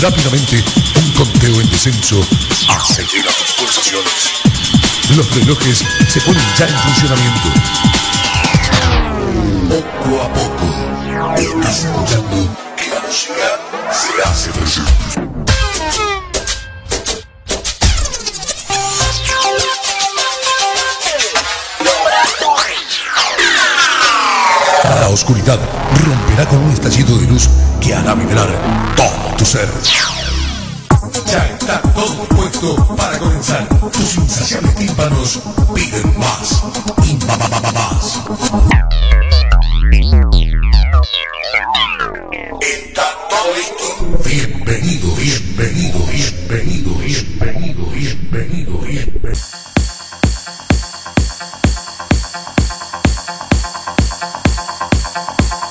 Rápidamente, un conteo en descenso acelera tus pulsaciones. Los relojes se ponen ya en funcionamiento. Poco a poco, estás escuchando que la música se hace presente. Oscuridad romperá con un estallido de luz que hará vibrar todo tu ser. Ya está todo puesto para comenzar. Tus insaciables tímpanos piden más y más. Está todo listo. Bye.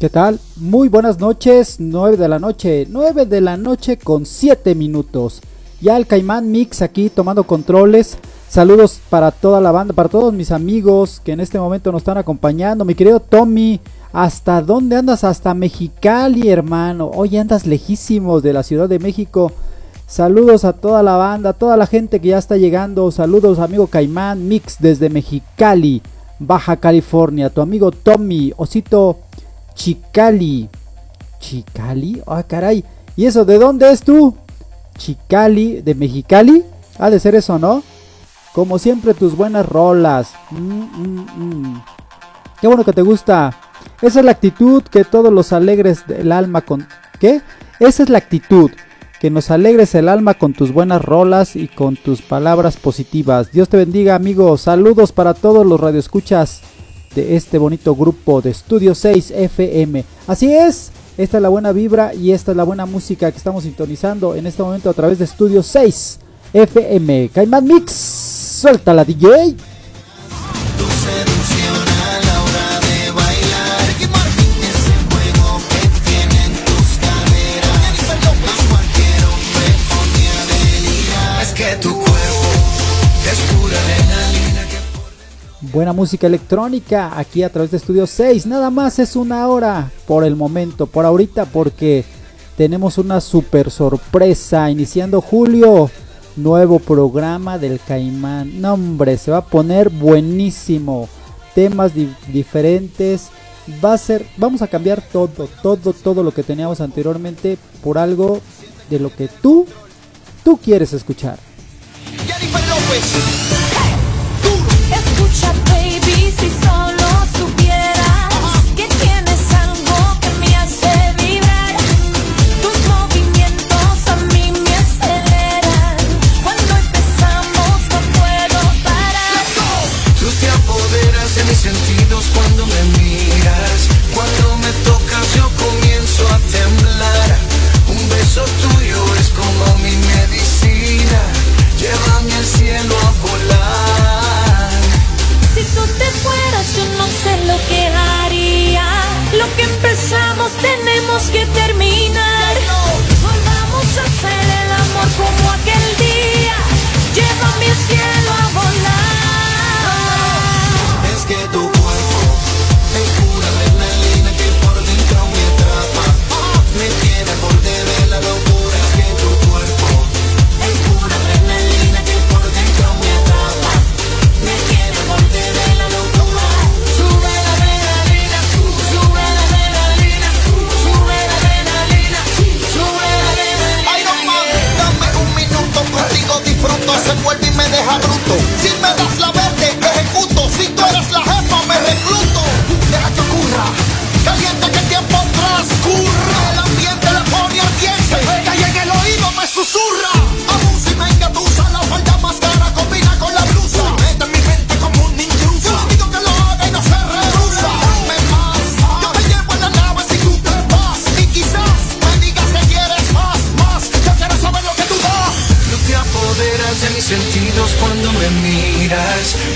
¿Qué tal? Muy buenas noches, 9 de la noche, 9 de la noche con 7 minutos. Ya el Caimán Mix aquí tomando controles. Saludos para toda la banda, para todos mis amigos que en este momento nos están acompañando. Mi querido Tommy, ¿hasta dónde andas? Hasta Mexicali, hermano. Hoy andas lejísimos de la Ciudad de México. Saludos a toda la banda, a toda la gente que ya está llegando. Saludos, amigo Caimán Mix desde Mexicali, Baja California. Tu amigo Tommy, Osito Chicali. ¿Chicali? Ah, caray. ¿Y eso de dónde es tú? Chicali, de Mexicali. Ha de ser eso, ¿no? Como siempre, tus buenas rolas. Mm, mm, mm. Qué bueno que te gusta. Esa es la actitud que todos los alegres del alma con... ¿Qué? Esa es la actitud. Que nos alegres el alma con tus buenas rolas y con tus palabras positivas. Dios te bendiga, amigo. Saludos para todos los radioescuchas de este bonito grupo de Estudio 6 FM. Así es, esta es la buena vibra y esta es la buena música que estamos sintonizando en este momento a través de Estudio 6 FM. Caimán Mix, suelta la DJ. Buena música electrónica aquí a través de Estudio 6. Nada más es una hora por el momento, por ahorita, porque tenemos una super sorpresa iniciando julio. Nuevo programa del Caimán. No, hombre, se va a poner buenísimo. Temas diferentes. Va a ser, vamos a cambiar todo, todo, todo lo que teníamos anteriormente por algo de lo que tú, tú quieres escuchar. Escucha, tenemos que terminar. Volvamos a hacer el amor como aquel día. Llévame al cielo a volar. Es que tu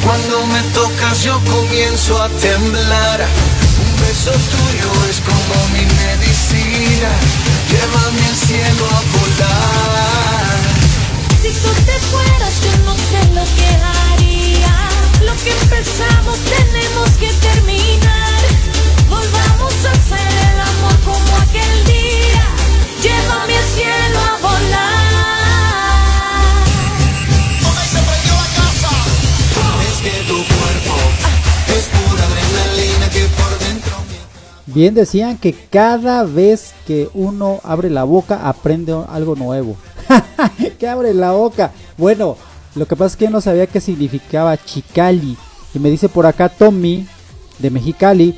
Cuando me tocas yo comienzo a temblar. Un beso tuyo es como mi medicina. Llévame al cielo a volar. Si tú te fueras, yo no sé lo que haría. Lo que empezamos tenemos que terminar. Volvamos a hacer el amor como aquel día. Llévame al cielo a volar. Bien decían que cada vez que uno abre la boca aprende algo nuevo. que abre la boca. Bueno, lo que pasa es que yo no sabía qué significaba Chicali. Y me dice por acá Tommy de Mexicali.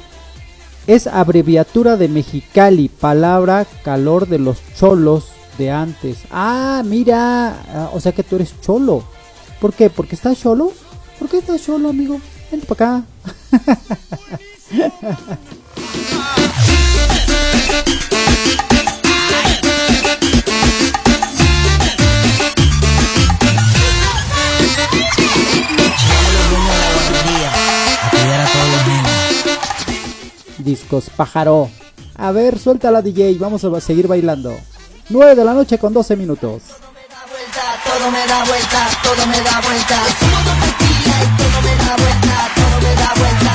Es abreviatura de Mexicali, palabra calor de los cholos de antes. Ah, mira, ah, o sea que tú eres cholo. ¿Por qué? ¿Porque estás cholo? ¿Por qué estás cholo, amigo? Vente para acá. Discos Pájaro. A ver, suelta la DJ, vamos a seguir bailando. 9 de la noche con 12 minutos. Todo me da vuelta, todo me da vuelta, todo me da vuelta, todo me da vuelta, todo me da vuelta.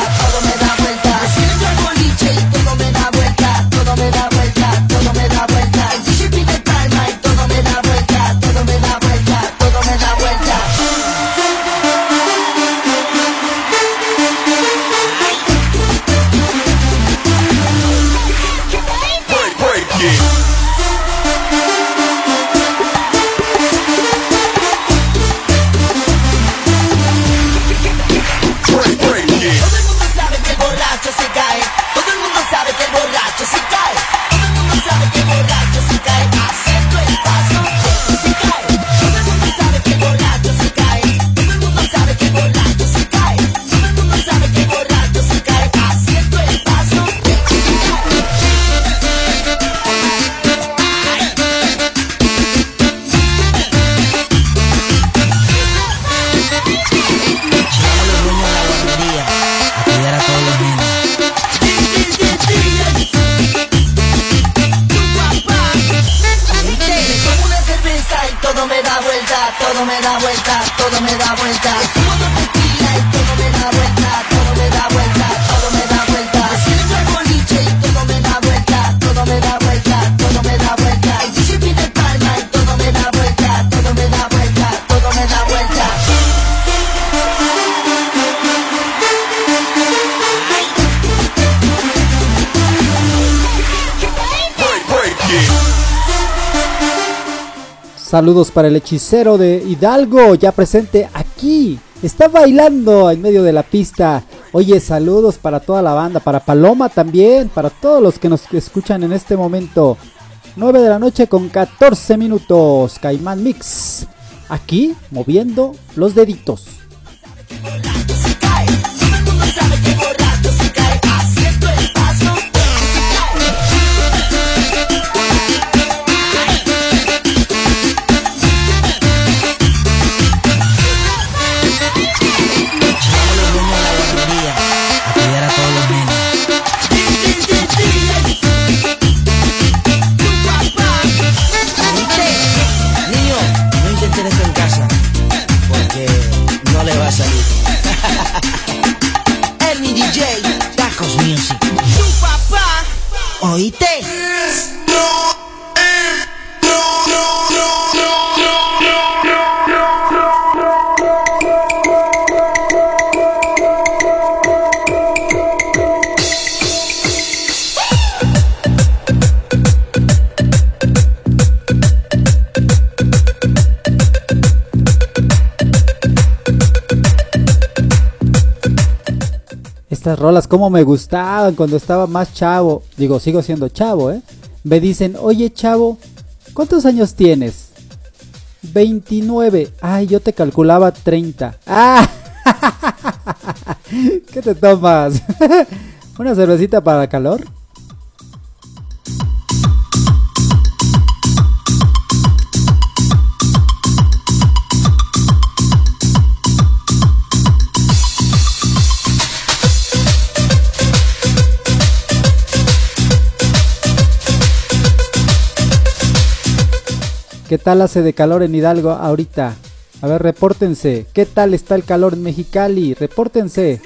Saludos para el hechicero de Hidalgo, ya presente aquí. Está bailando en medio de la pista. Oye, saludos para toda la banda, para Paloma también, para todos los que nos escuchan en este momento. 9 de la noche con 14 minutos. Caimán Mix. Aquí moviendo los deditos. estas rolas, cómo me gustaban cuando estaba más chavo. Digo, sigo siendo chavo, ¿eh? Me dicen, oye chavo, ¿cuántos años tienes? 29. Ay, yo te calculaba 30. ¡Ah! ¿Qué te tomas? ¿Una cervecita para calor? ¿Qué tal hace de calor en Hidalgo ahorita? A ver, repórtense. ¿Qué tal está el calor en Mexicali? Repórtense.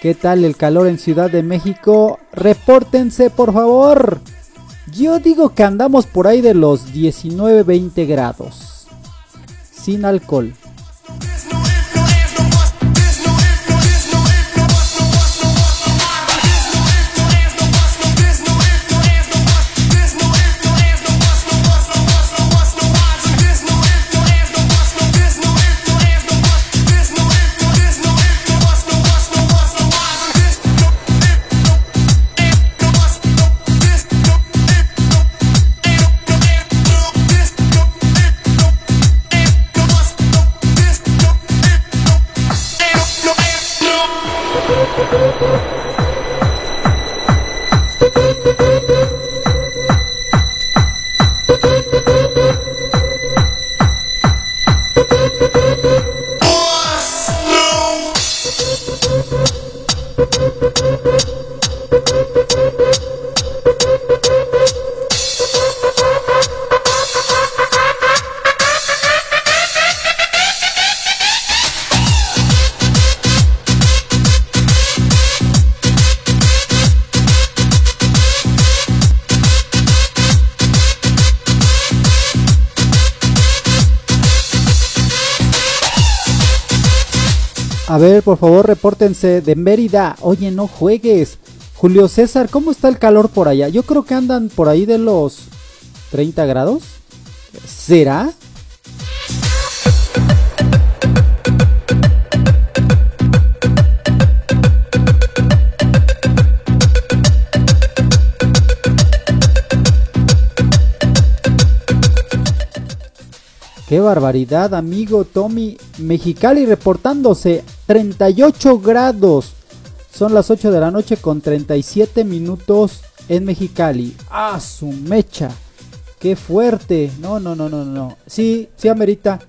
¿Qué tal el calor en Ciudad de México? Repórtense, por favor. Yo digo que andamos por ahí de los 19-20 grados. Sin alcohol. Por favor, repórtense de Mérida. Oye, no juegues. Julio César, ¿cómo está el calor por allá? Yo creo que andan por ahí de los 30 grados. ¿Será? Qué barbaridad, amigo Tommy. Mexicali reportándose 38 grados. Son las 8 de la noche con 37 minutos en Mexicali. ¡Ah, su mecha! ¡Qué fuerte! No, no, no, no, no. Sí, sí, amerita.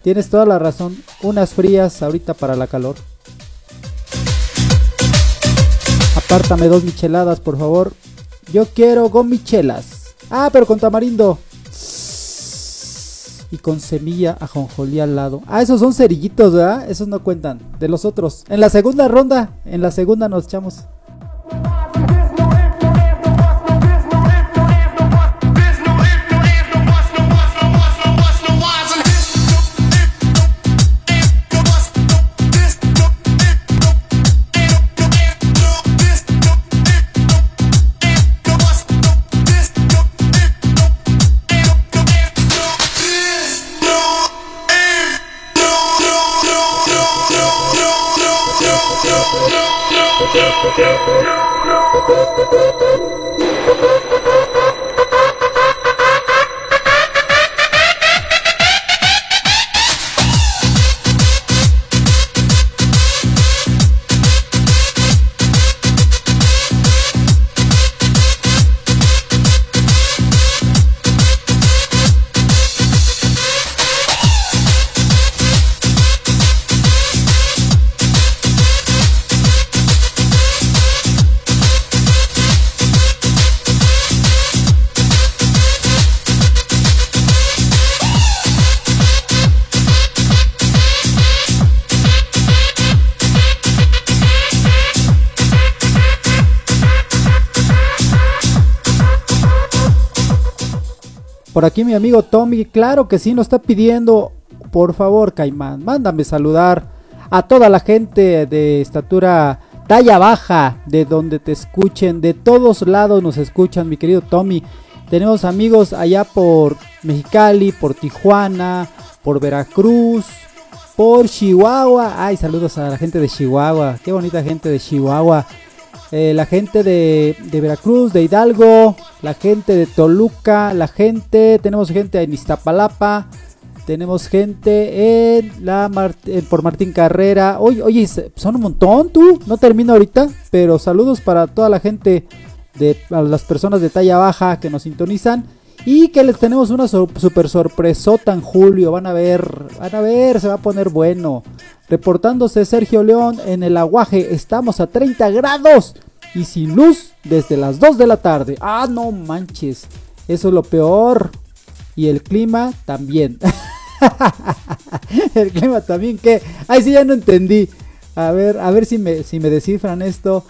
Tienes toda la razón. Unas frías ahorita para la calor. Apártame dos micheladas, por favor. Yo quiero gomichelas. Ah, pero con tamarindo. Y con semilla ajonjolí al lado. Ah, esos son cerillitos, ¿verdad? Esos no cuentan. De los otros. En la segunda ronda. En la segunda nos echamos. Por aquí mi amigo Tommy, claro que sí, nos está pidiendo, por favor, Caimán, mándame saludar a toda la gente de estatura talla baja, de donde te escuchen, de todos lados nos escuchan, mi querido Tommy. Tenemos amigos allá por Mexicali, por Tijuana, por Veracruz, por Chihuahua. Ay, saludos a la gente de Chihuahua, qué bonita gente de Chihuahua. Eh, la gente de, de Veracruz, de Hidalgo, la gente de Toluca, la gente, tenemos gente en Iztapalapa, tenemos gente en la por Martín Carrera. Oye, oye, son un montón tú, no termino ahorita, pero saludos para toda la gente de a las personas de talla baja que nos sintonizan y que les tenemos una super sorpresota en julio, van a ver, van a ver, se va a poner bueno. Reportándose Sergio León en el aguaje, estamos a 30 grados y sin luz desde las 2 de la tarde. Ah, no manches, eso es lo peor. Y el clima también. el clima también, que Ay, sí, ya no entendí. A ver, a ver si me, si me descifran esto.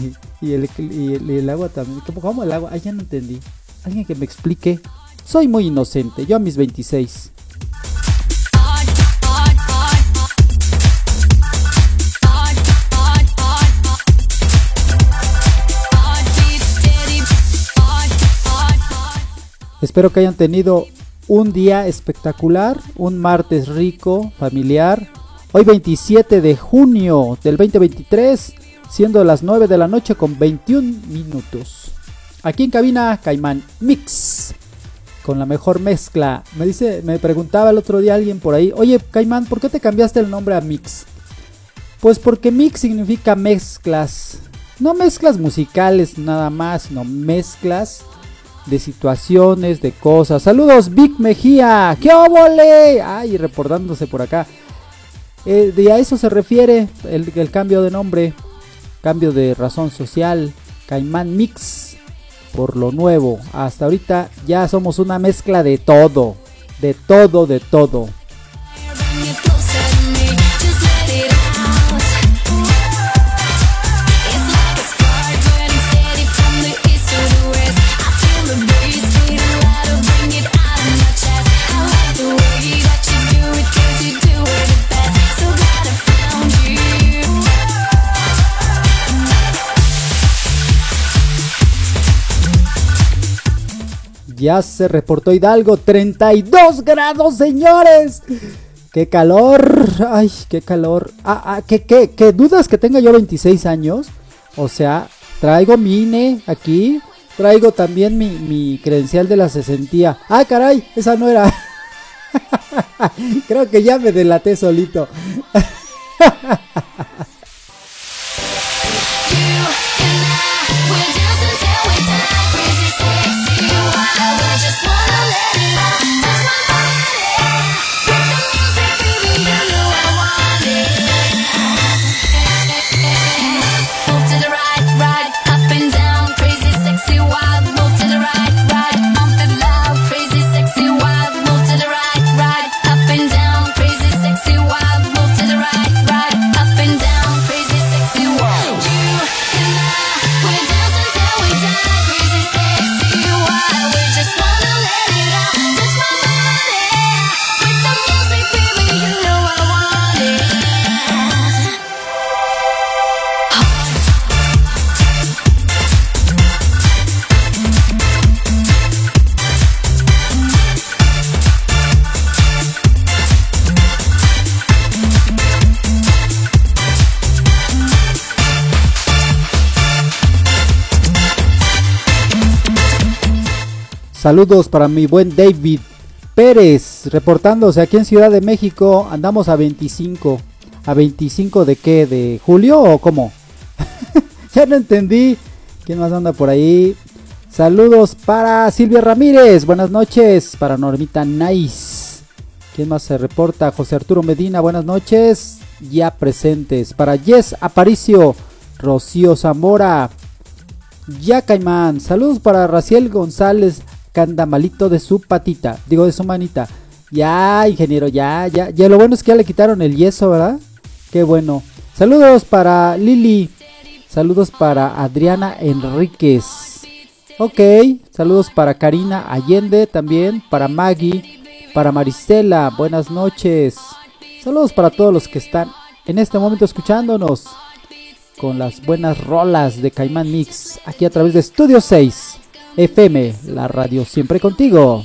Y, y el, y el- y el agua también. ¿Cómo, cómo el agua? Ay, ya no entendí. Alguien que me explique. Soy muy inocente, yo a mis 26. Espero que hayan tenido un día espectacular, un martes rico, familiar. Hoy 27 de junio del 2023, siendo las 9 de la noche con 21 minutos. Aquí en cabina Caimán Mix con la mejor mezcla. Me dice, me preguntaba el otro día alguien por ahí, "Oye, Caimán, ¿por qué te cambiaste el nombre a Mix?" Pues porque mix significa mezclas. No mezclas musicales nada más, sino mezclas de situaciones, de cosas. Saludos, Vic Mejía. ¡Qué óvole! Ay, reportándose por acá. Eh, de a eso se refiere el, el cambio de nombre, cambio de razón social. Caimán Mix por lo nuevo. Hasta ahorita ya somos una mezcla de todo, de todo, de todo. Ya se reportó Hidalgo, 32 grados, señores. ¡Qué calor! ¡Ay, qué calor! Ah, ah, ¿qué, qué, qué dudas que tenga yo 26 años? O sea, traigo mi INE aquí, traigo también mi, mi credencial de la sesentía. ¡Ah, caray! Esa no era. Creo que ya me delaté solito. Saludos para mi buen David Pérez, reportándose aquí en Ciudad de México. Andamos a 25. ¿A 25 de qué? ¿De julio o cómo? ya no entendí. ¿Quién más anda por ahí? Saludos para Silvia Ramírez. Buenas noches. Para Normita Nice. ¿Quién más se reporta? José Arturo Medina. Buenas noches. Ya presentes. Para Jess Aparicio. Rocío Zamora. Ya Caimán. Saludos para Raciel González que anda malito de su patita, digo de su manita. Ya, ingeniero, ya, ya, ya. Lo bueno es que ya le quitaron el yeso, ¿verdad? Qué bueno. Saludos para Lili. Saludos para Adriana Enríquez. Ok. Saludos para Karina Allende también. Para Maggie. Para Marisela. Buenas noches. Saludos para todos los que están en este momento escuchándonos. Con las buenas rolas de Caimán Mix. Aquí a través de Estudio 6. FM, la radio siempre contigo.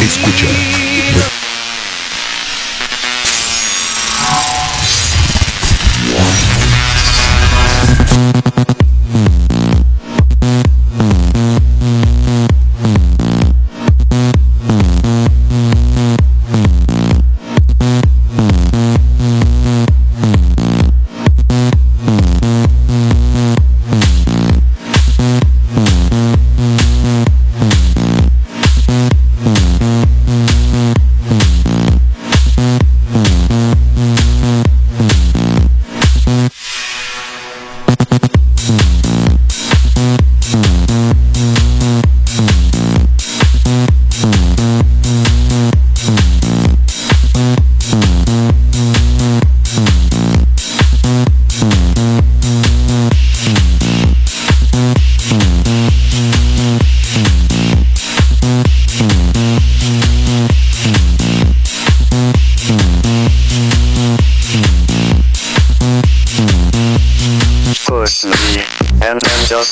Escucha.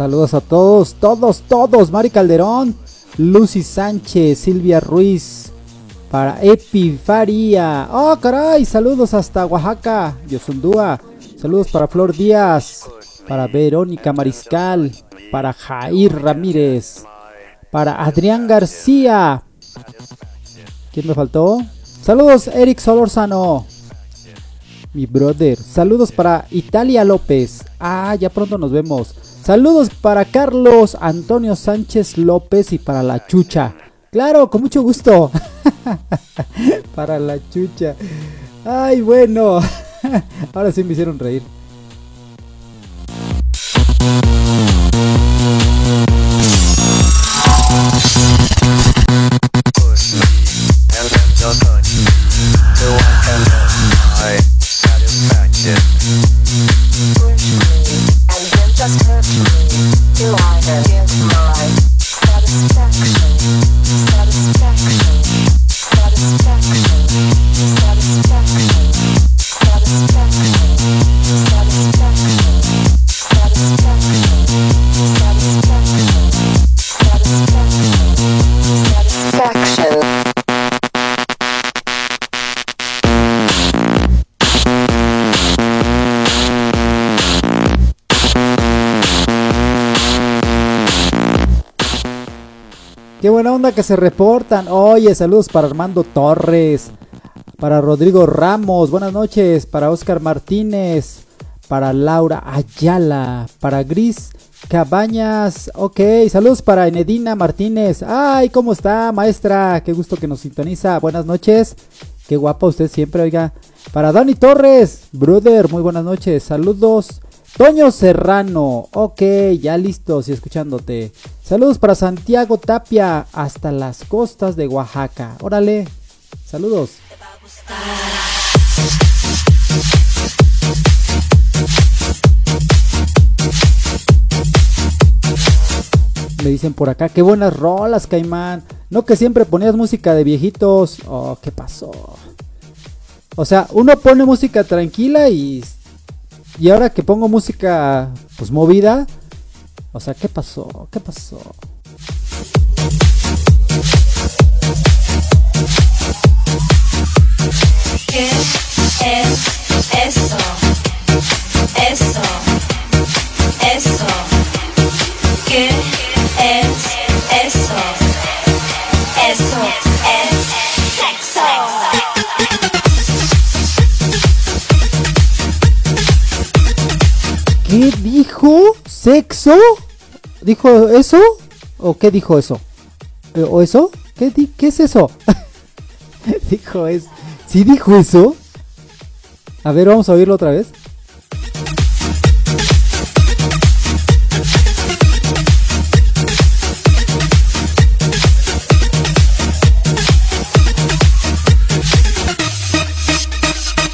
Saludos a todos, todos, todos. Mari Calderón, Lucy Sánchez, Silvia Ruiz, para Epi Faría. Oh, caray, saludos hasta Oaxaca, Yosundúa. Saludos para Flor Díaz, para Verónica Mariscal, para Jair Ramírez, para Adrián García. ¿Quién me faltó? Saludos, Eric Solórzano. Mi brother. Saludos para Italia López. Ah, ya pronto nos vemos. Saludos para Carlos Antonio Sánchez López y para la chucha. Claro, con mucho gusto. para la chucha. Ay, bueno. Ahora sí me hicieron reír. Onda que se reportan. Oye, saludos para Armando Torres, para Rodrigo Ramos, buenas noches, para Oscar Martínez, para Laura Ayala, para Gris Cabañas, ok, saludos para Enedina Martínez. Ay, ¿cómo está, maestra? Qué gusto que nos sintoniza. Buenas noches. Qué guapa usted siempre, oiga. Para Dani Torres, brother, muy buenas noches. Saludos. Toño Serrano, ok, ya listos y escuchándote. Saludos para Santiago Tapia, hasta las costas de Oaxaca. Órale, saludos. Me dicen por acá, qué buenas rolas, Caimán. No que siempre ponías música de viejitos. Oh, ¿qué pasó? O sea, uno pone música tranquila y y ahora que pongo música pues movida, o sea, ¿qué pasó? ¿Qué pasó? ¿Qué es eso? Eso, eso. Eso ¿Qué dijo? ¿Sexo? ¿Dijo eso? ¿O qué dijo eso? Eh, ¿O eso? ¿Qué, di- qué es eso? dijo es. ¿Sí dijo eso? A ver, vamos a oírlo otra vez.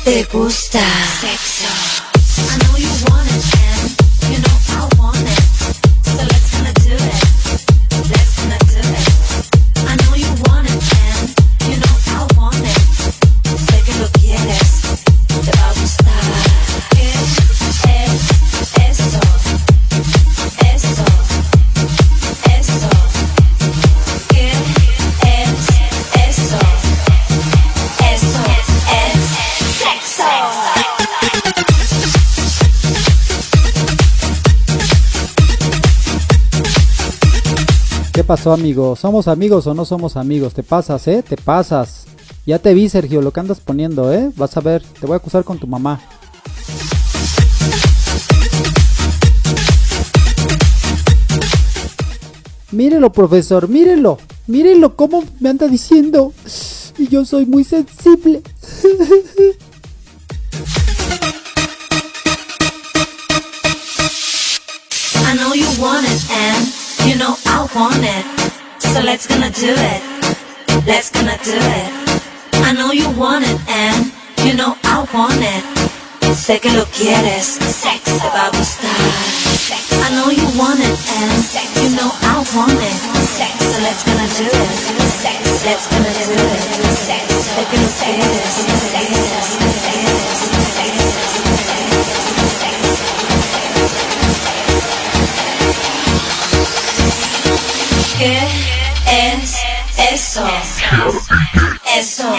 ¿Te gusta? Pasó, amigo? ¿Somos amigos o no somos amigos? Te pasas, ¿eh? Te pasas. Ya te vi, Sergio, lo que andas poniendo, ¿eh? Vas a ver, te voy a acusar con tu mamá. Mírelo, profesor, mírelo. Mírelo cómo me anda diciendo. Y yo soy muy sensible. I know you want it, want it. So let's gonna do it. Let's gonna do it. I know you want it and you know I want it. Sé que lo quieres, sex te va a gustar. I know you want it and you know I want it. So let's gonna do it. Let's gonna do it. Sé que lo quieres. ¿Qué es eso? Eso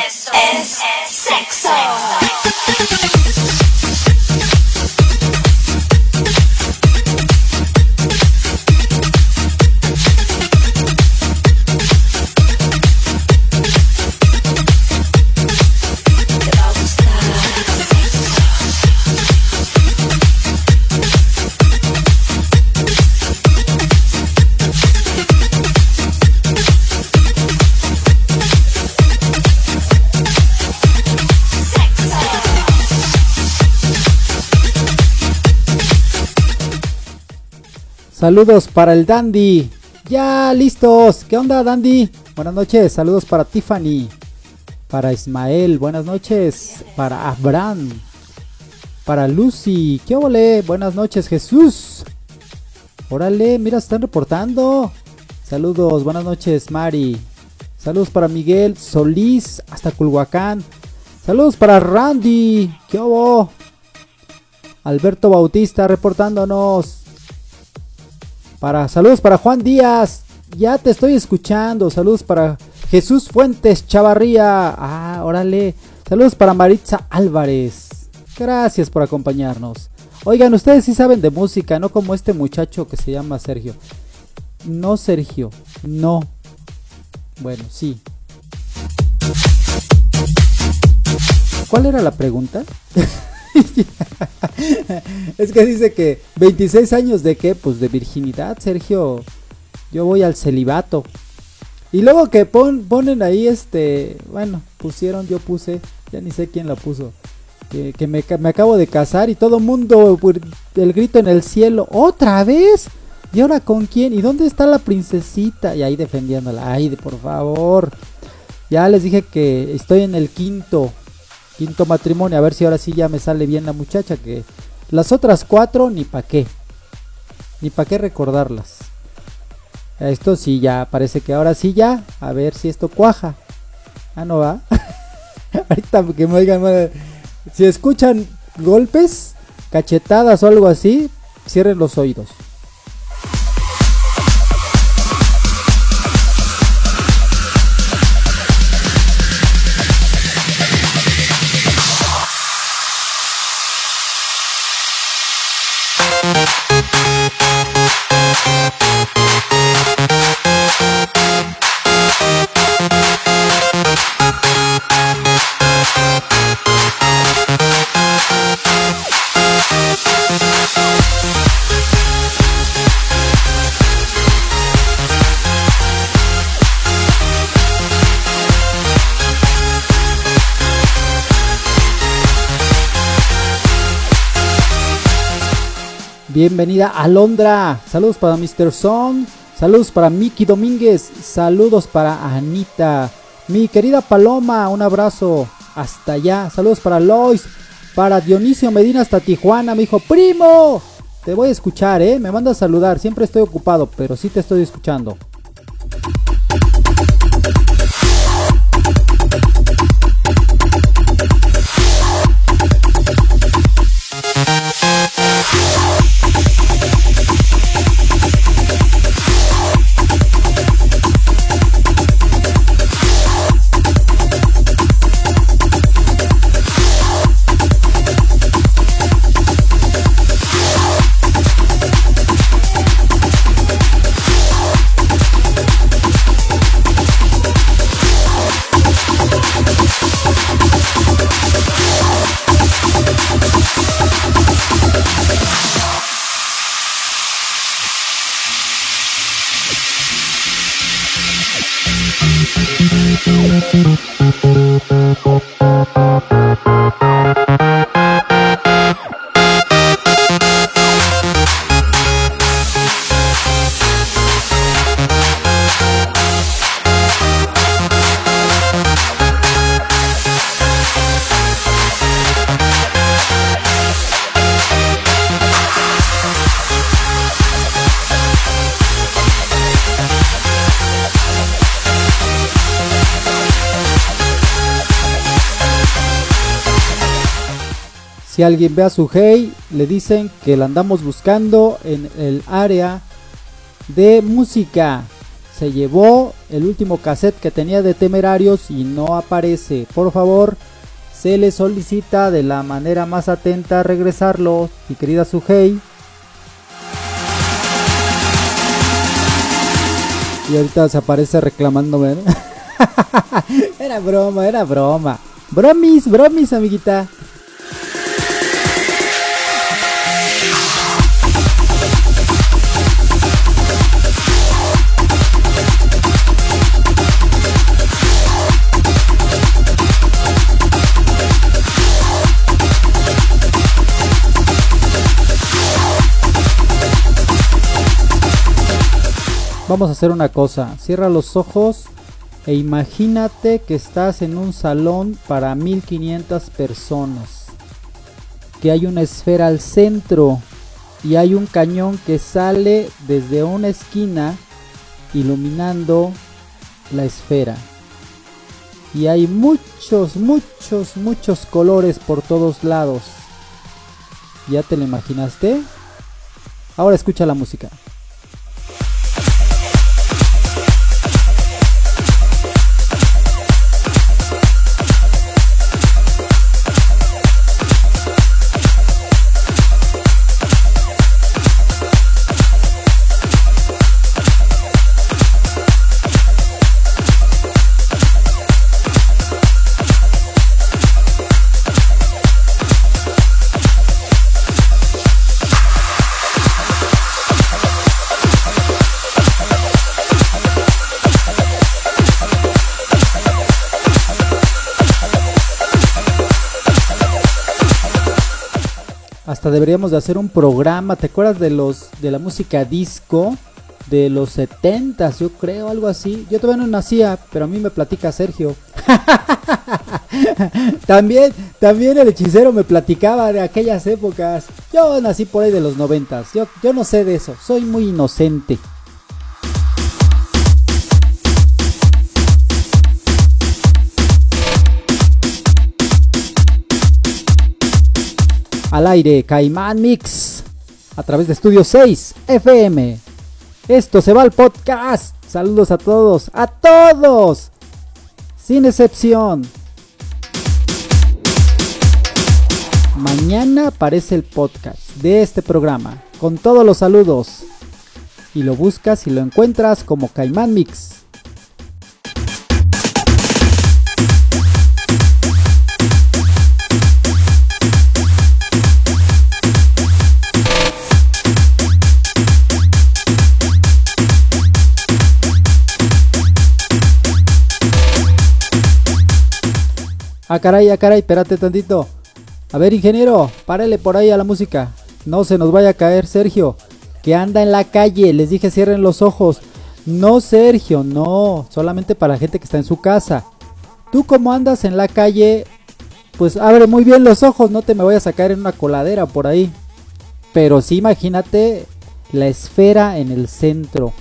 Saludos para el Dandy. Ya listos. ¿Qué onda, Dandy? Buenas noches. Saludos para Tiffany. Para Ismael. Buenas noches. Para Abraham. Para Lucy. ¿Qué ole? Buenas noches, Jesús. Órale, mira, se están reportando. Saludos, buenas noches, Mari. Saludos para Miguel Solís hasta Culhuacán. Saludos para Randy. ¿Qué hubo? Alberto Bautista reportándonos. Para saludos para Juan Díaz. Ya te estoy escuchando. Saludos para Jesús Fuentes Chavarría. Ah, órale. Saludos para Maritza Álvarez. Gracias por acompañarnos. Oigan, ustedes sí saben de música, no como este muchacho que se llama Sergio. No, Sergio. No. Bueno, sí. ¿Cuál era la pregunta? es que dice que 26 años de qué? Pues de virginidad, Sergio. Yo voy al celibato. Y luego que pon- ponen ahí este, bueno, pusieron, yo puse, ya ni sé quién la puso. Que, me, me acabo de casar y todo mundo, pu- el grito en el cielo, ¿otra vez? ¿Y ahora con quién? ¿Y dónde está la princesita? Y ahí defendiéndola, ay, por favor. Ya les dije que estoy en el quinto, quinto matrimonio, a ver si ahora sí ya me sale bien la muchacha, que las otras cuatro ni pa' qué, ni pa' qué recordarlas. Esto sí ya, parece que ahora sí ya, a ver si esto cuaja. Ah, no va. Ahorita que me oigan, si escuchan golpes, cachetadas o algo así, cierren los oídos. Bienvenida Alondra. Saludos para Mr. Song. Saludos para Miki Domínguez. Saludos para Anita. Mi querida Paloma, un abrazo hasta allá. Saludos para Lois. Para Dionisio Medina hasta Tijuana. Me dijo, primo. Te voy a escuchar, ¿eh? Me manda a saludar. Siempre estoy ocupado, pero sí te estoy escuchando. Si alguien ve a su hey, le dicen que la andamos buscando en el área de música. Se llevó el último cassette que tenía de Temerarios y no aparece. Por favor, se le solicita de la manera más atenta regresarlo, mi querida Sugei. Y ahorita se aparece reclamándome. era broma, era broma. Bromis, bromis, amiguita. Vamos a hacer una cosa. Cierra los ojos e imagínate que estás en un salón para 1500 personas. Que hay una esfera al centro y hay un cañón que sale desde una esquina iluminando la esfera. Y hay muchos, muchos, muchos colores por todos lados. ¿Ya te lo imaginaste? Ahora escucha la música. Deberíamos de hacer un programa. ¿Te acuerdas de los de la música disco de los 70 Yo creo, algo así. Yo todavía no nacía, pero a mí me platica Sergio. también, también el hechicero me platicaba de aquellas épocas. Yo nací por ahí de los 90 Yo, yo no sé de eso. Soy muy inocente. Al aire Caimán Mix a través de Estudio 6 FM. Esto se va al podcast. Saludos a todos, a todos, sin excepción. Mañana aparece el podcast de este programa con todos los saludos. Y lo buscas y lo encuentras como Caimán Mix. Ah, caray, ah, caray, espérate tantito. A ver, ingeniero, párele por ahí a la música. No se nos vaya a caer, Sergio. Que anda en la calle. Les dije cierren los ojos. No, Sergio, no. Solamente para la gente que está en su casa. Tú como andas en la calle, pues abre muy bien los ojos. No te me vayas a caer en una coladera por ahí. Pero sí, imagínate la esfera en el centro.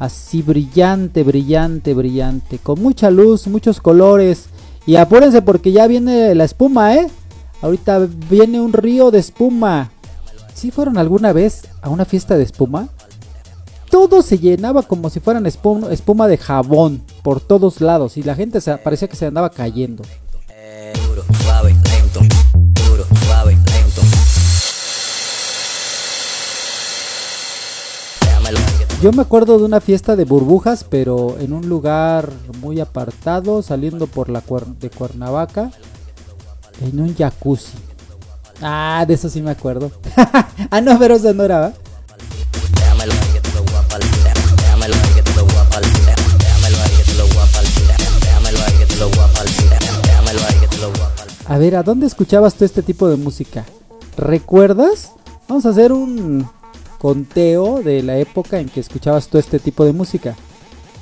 Así brillante, brillante, brillante. Con mucha luz, muchos colores y apúrense porque ya viene la espuma, ¿eh? Ahorita viene un río de espuma. ¿Sí fueron alguna vez a una fiesta de espuma? Todo se llenaba como si fueran espuma, espuma de jabón por todos lados y la gente se, parecía que se andaba cayendo. Yo me acuerdo de una fiesta de burbujas, pero en un lugar muy apartado, saliendo por la cuer- de Cuernavaca, en un jacuzzi. Ah, de eso sí me acuerdo. ah, no, pero eso no era. A ver, ¿a dónde escuchabas tú este tipo de música? ¿Recuerdas? Vamos a hacer un conteo de la época en que escuchabas tú este tipo de música.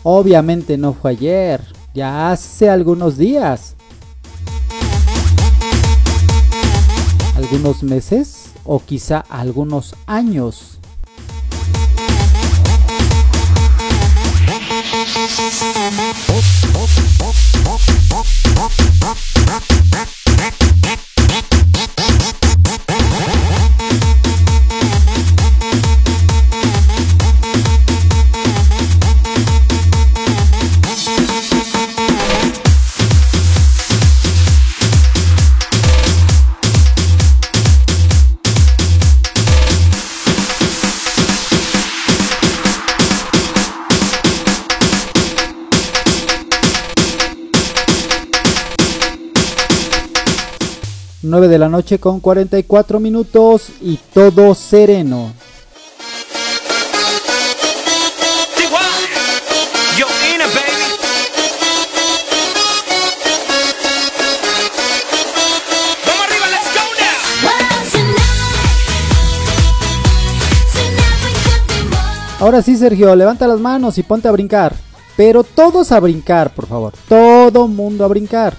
Obviamente no fue ayer, ya hace algunos días. Algunos meses o quizá algunos años. Noche con 44 minutos y todo sereno. Ahora sí, Sergio, levanta las manos y ponte a brincar. Pero todos a brincar, por favor. Todo mundo a brincar.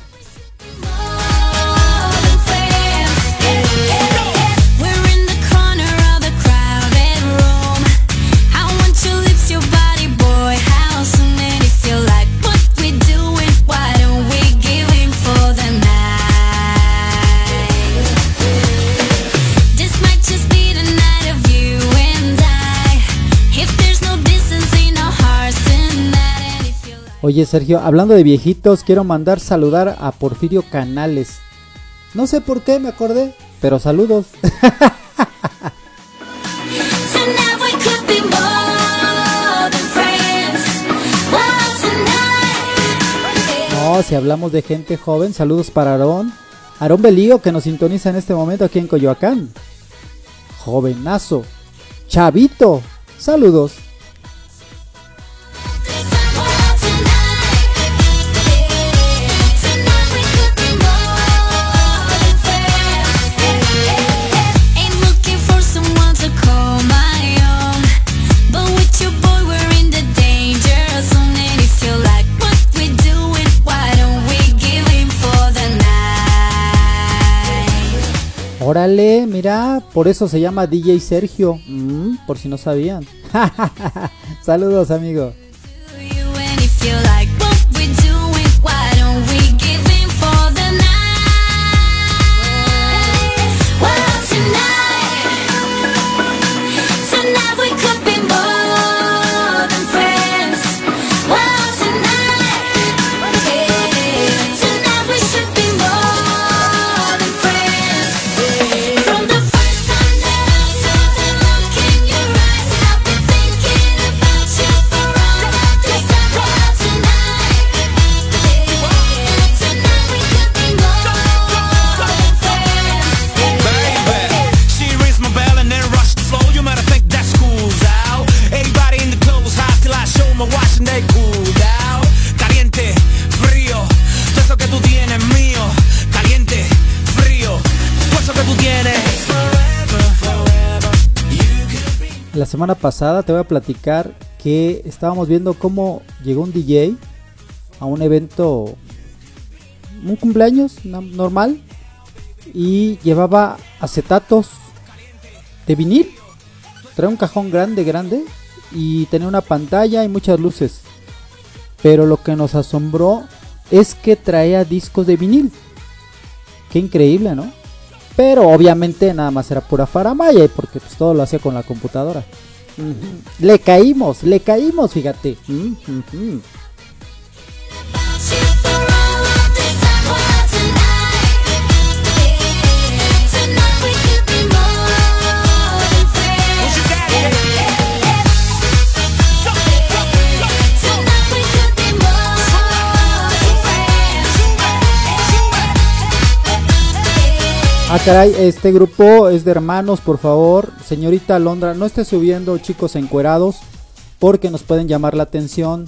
Oye, Sergio, hablando de viejitos, quiero mandar saludar a Porfirio Canales. No sé por qué me acordé, pero saludos. Oh. No, si hablamos de gente joven, saludos para Aarón. Aarón Belío, que nos sintoniza en este momento aquí en Coyoacán. Jovenazo. Chavito. Saludos. Órale, mira, por eso se llama DJ Sergio. Mm, por si no sabían. Saludos, amigo. La semana pasada te voy a platicar que estábamos viendo cómo llegó un DJ a un evento, un cumpleaños normal, y llevaba acetatos de vinil. Trae un cajón grande, grande, y tenía una pantalla y muchas luces. Pero lo que nos asombró es que traía discos de vinil. Qué increíble, ¿no? Pero obviamente nada más era pura faramaya, porque pues todo lo hacía con la computadora. Le caímos, le caímos, fíjate. Ah, este grupo es de hermanos, por favor. Señorita Alondra, no esté subiendo chicos encuerados porque nos pueden llamar la atención.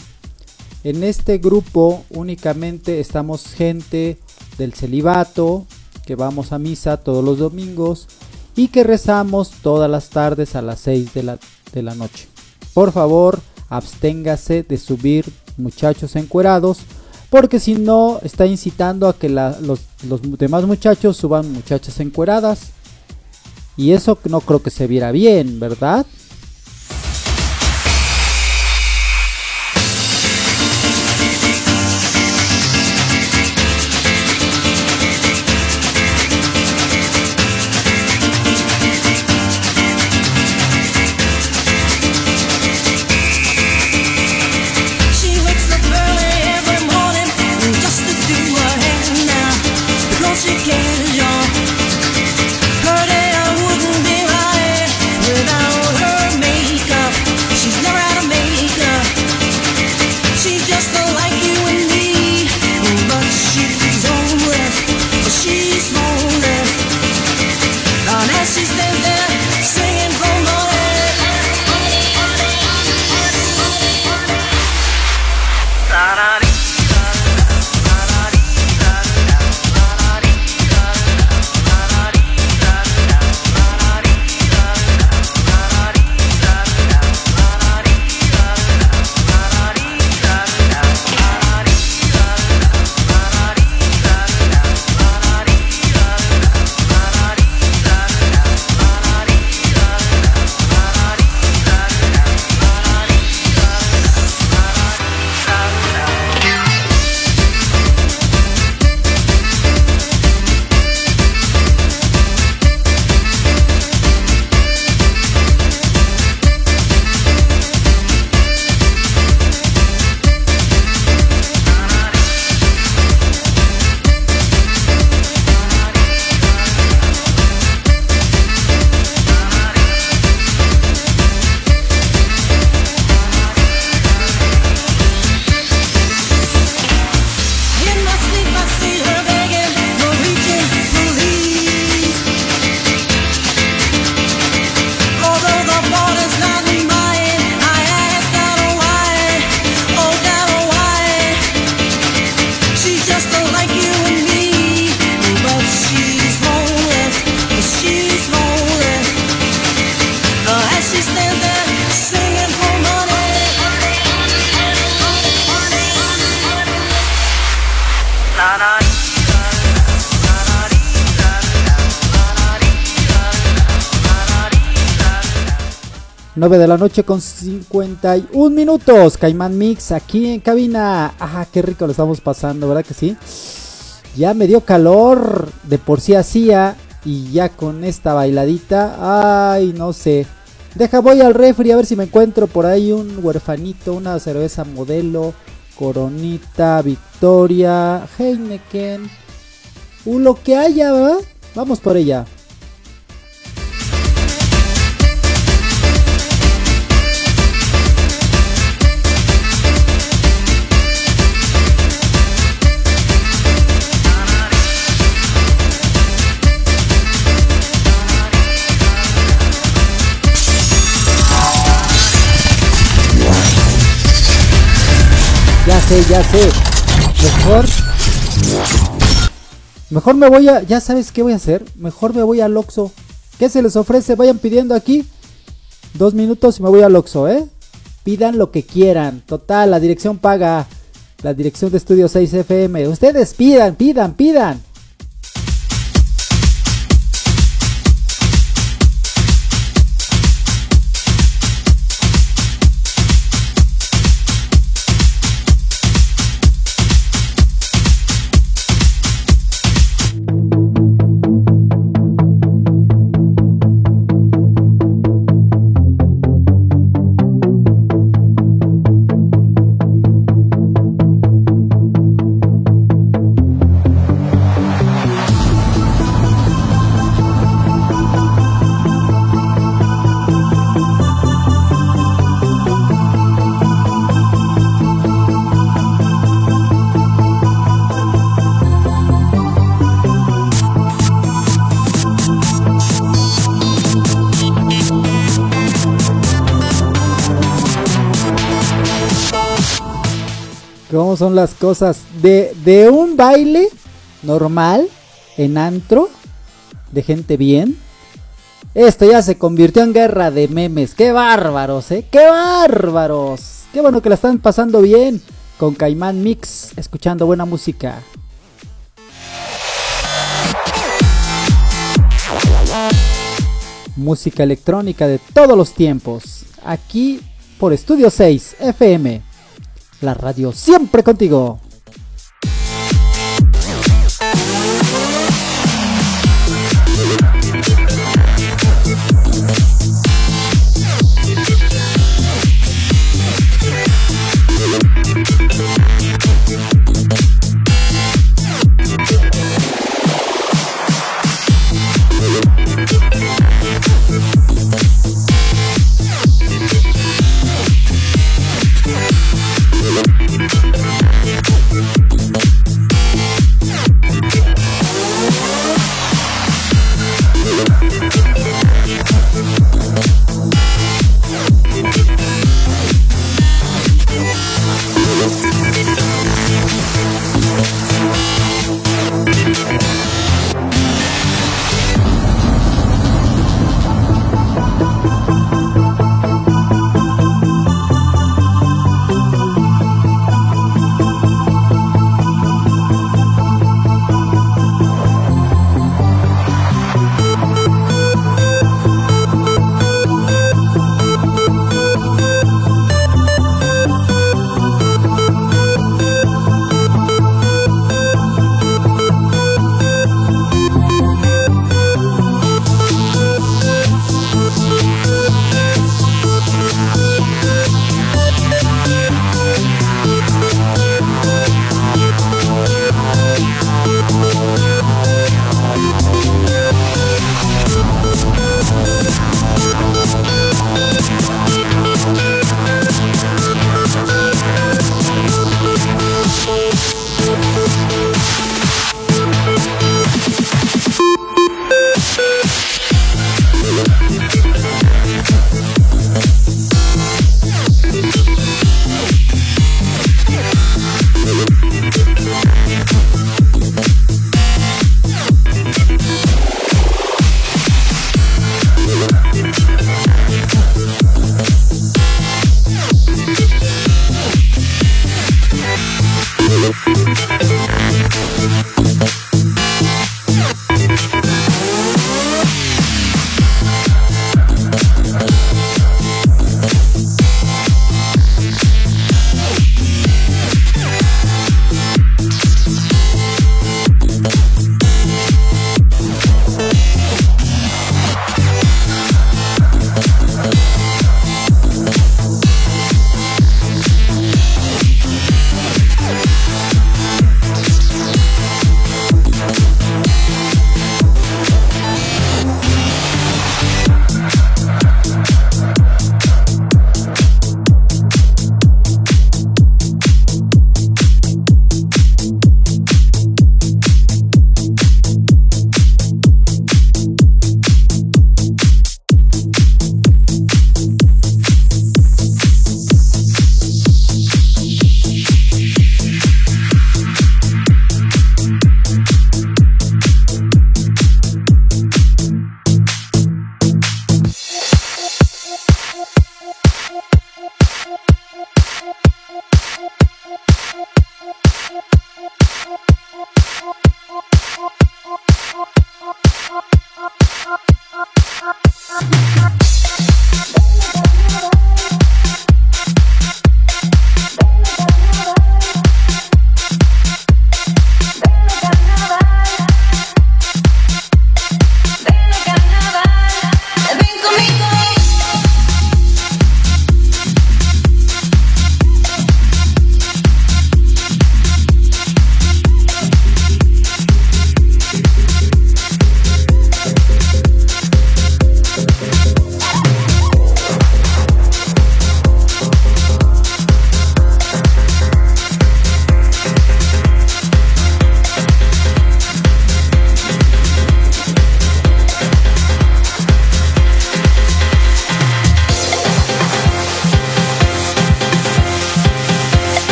En este grupo únicamente estamos gente del celibato, que vamos a misa todos los domingos y que rezamos todas las tardes a las 6 de la, de la noche. Por favor, absténgase de subir muchachos encuerados porque si no está incitando a que la- los, los demás muchachos suban muchachas encueradas. Y eso no creo que se viera bien, ¿verdad? 9 de la noche con 51 minutos. Caimán Mix aquí en cabina. Ah, qué rico lo estamos pasando, ¿verdad que sí? Ya me dio calor. De por sí hacía. Y ya con esta bailadita. Ay, no sé. Deja, voy al refri a ver si me encuentro por ahí un huerfanito, una cerveza modelo, Coronita, Victoria, Heineken. Uh, lo que haya, ¿verdad? Vamos por ella. Sé, ya sé. Mejor. Mejor me voy a. Ya sabes qué voy a hacer. Mejor me voy al Oxxo. ¿Qué se les ofrece? Vayan pidiendo aquí. Dos minutos y me voy al Oxxo, ¿eh? Pidan lo que quieran. Total, la dirección paga. La dirección de Estudio 6 FM. Ustedes pidan, pidan, pidan. ¿Cómo son las cosas? De, de un baile normal, en antro, de gente bien. Esto ya se convirtió en guerra de memes. ¡Qué bárbaros, eh! ¡Qué bárbaros! ¡Qué bueno que la están pasando bien! Con Caimán Mix, escuchando buena música. Música electrónica de todos los tiempos. Aquí por Estudio 6 FM. La radio siempre contigo.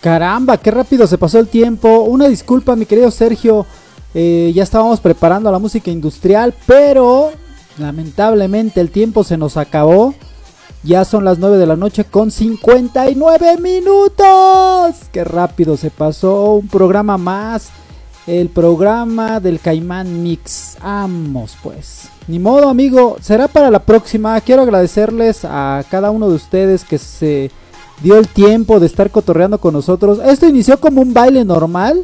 Caramba, qué rápido se pasó el tiempo. Una disculpa, mi querido Sergio. Eh, ya estábamos preparando la música industrial, pero lamentablemente el tiempo se nos acabó. Ya son las 9 de la noche con 59 minutos. Qué rápido se pasó. Un programa más. El programa del Caimán Mix. Vamos pues. Ni modo amigo. Será para la próxima. Quiero agradecerles a cada uno de ustedes que se dio el tiempo de estar cotorreando con nosotros. Esto inició como un baile normal.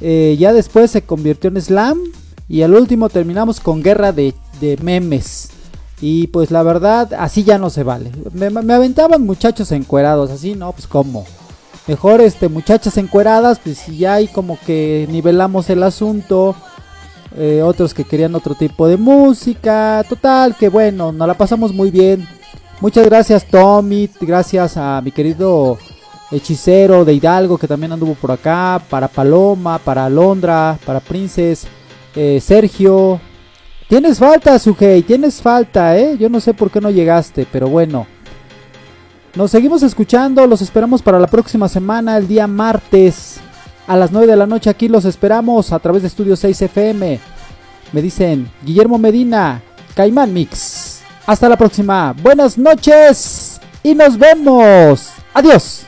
eh, ya después se convirtió en slam. Y al último terminamos con guerra de, de memes. Y pues la verdad, así ya no se vale. Me, aventaban muchachos encuerados, así no, pues como. Mejor este, muchachas encueradas, pues y ya ahí como que nivelamos el asunto. Eh, otros que querían otro tipo de música. Total, que bueno, nos la pasamos muy bien. Muchas gracias Tommy, gracias a mi querido hechicero de Hidalgo que también anduvo por acá, para Paloma, para Alondra, para Princes, eh, Sergio. Tienes falta, Sugei, tienes falta, ¿eh? Yo no sé por qué no llegaste, pero bueno. Nos seguimos escuchando, los esperamos para la próxima semana, el día martes. A las 9 de la noche aquí los esperamos a través de Estudio 6 FM. Me dicen Guillermo Medina, Caimán Mix. Hasta la próxima. Buenas noches y nos vemos. Adiós.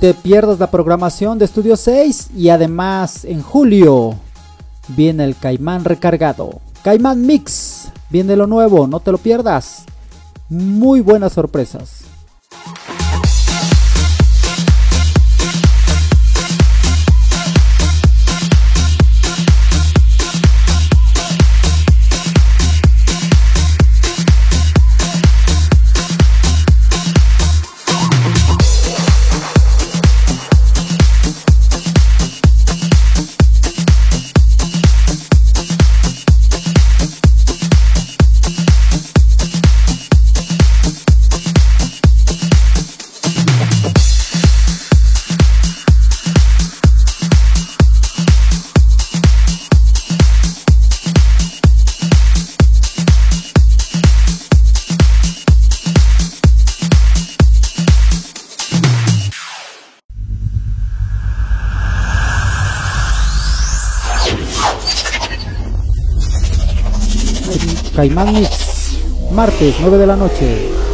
Te pierdas la programación de Estudio 6 y además en julio viene el Caimán recargado. Caimán Mix, viene lo nuevo, no te lo pierdas. Muy buenas sorpresas. Caimán Mix, martes 9 de la noche.